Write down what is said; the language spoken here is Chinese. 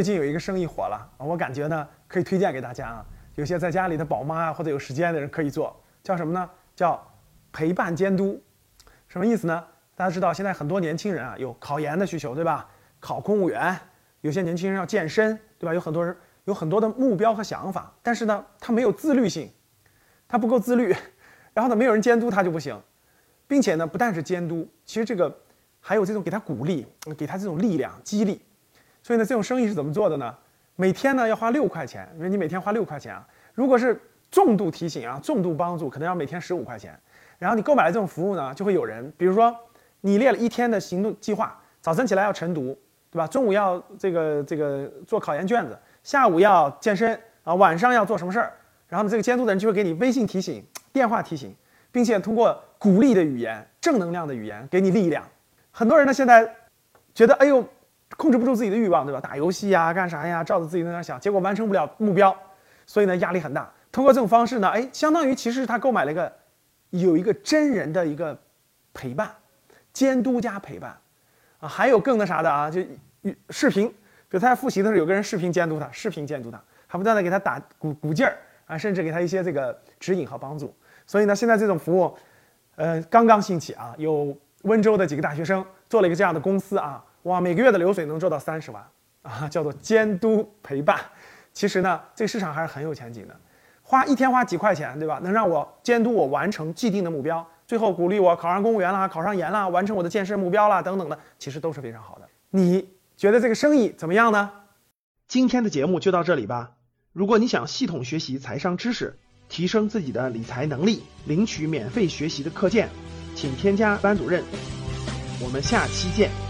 最近有一个生意火了，我感觉呢可以推荐给大家啊。有些在家里的宝妈啊，或者有时间的人可以做，叫什么呢？叫陪伴监督。什么意思呢？大家知道现在很多年轻人啊有考研的需求，对吧？考公务员，有些年轻人要健身，对吧？有很多人有很多的目标和想法，但是呢他没有自律性，他不够自律，然后呢没有人监督他就不行，并且呢不但是监督，其实这个还有这种给他鼓励，给他这种力量激励。所以呢这种生意是怎么做的呢？每天呢要花六块钱，因为你每天花六块钱啊。如果是重度提醒啊，重度帮助，可能要每天十五块钱。然后你购买了这种服务呢，就会有人，比如说你列了一天的行动计划，早晨起来要晨读，对吧？中午要这个这个做考研卷子，下午要健身啊，晚上要做什么事儿？然后呢，这个监督的人就会给你微信提醒、电话提醒，并且通过鼓励的语言、正能量的语言给你力量。很多人呢现在觉得，哎呦。控制不住自己的欲望，对吧？打游戏呀，干啥呀？照着自己在那想，结果完成不了目标，所以呢压力很大。通过这种方式呢，哎，相当于其实他购买了一个有一个真人的一个陪伴、监督加陪伴啊，还有更那啥的啊，就视频，比如他在复习的时候，有个人视频监督他，视频监督他，还不断的给他打鼓鼓劲儿啊，甚至给他一些这个指引和帮助。所以呢，现在这种服务，呃，刚刚兴起啊，有温州的几个大学生做了一个这样的公司啊。哇，每个月的流水能做到三十万啊，叫做监督陪伴。其实呢，这个市场还是很有前景的。花一天花几块钱，对吧？能让我监督我完成既定的目标，最后鼓励我考上公务员啦，考上研啦，完成我的健身目标啦，等等的，其实都是非常好的。你觉得这个生意怎么样呢？今天的节目就到这里吧。如果你想系统学习财商知识，提升自己的理财能力，领取免费学习的课件，请添加班主任。我们下期见。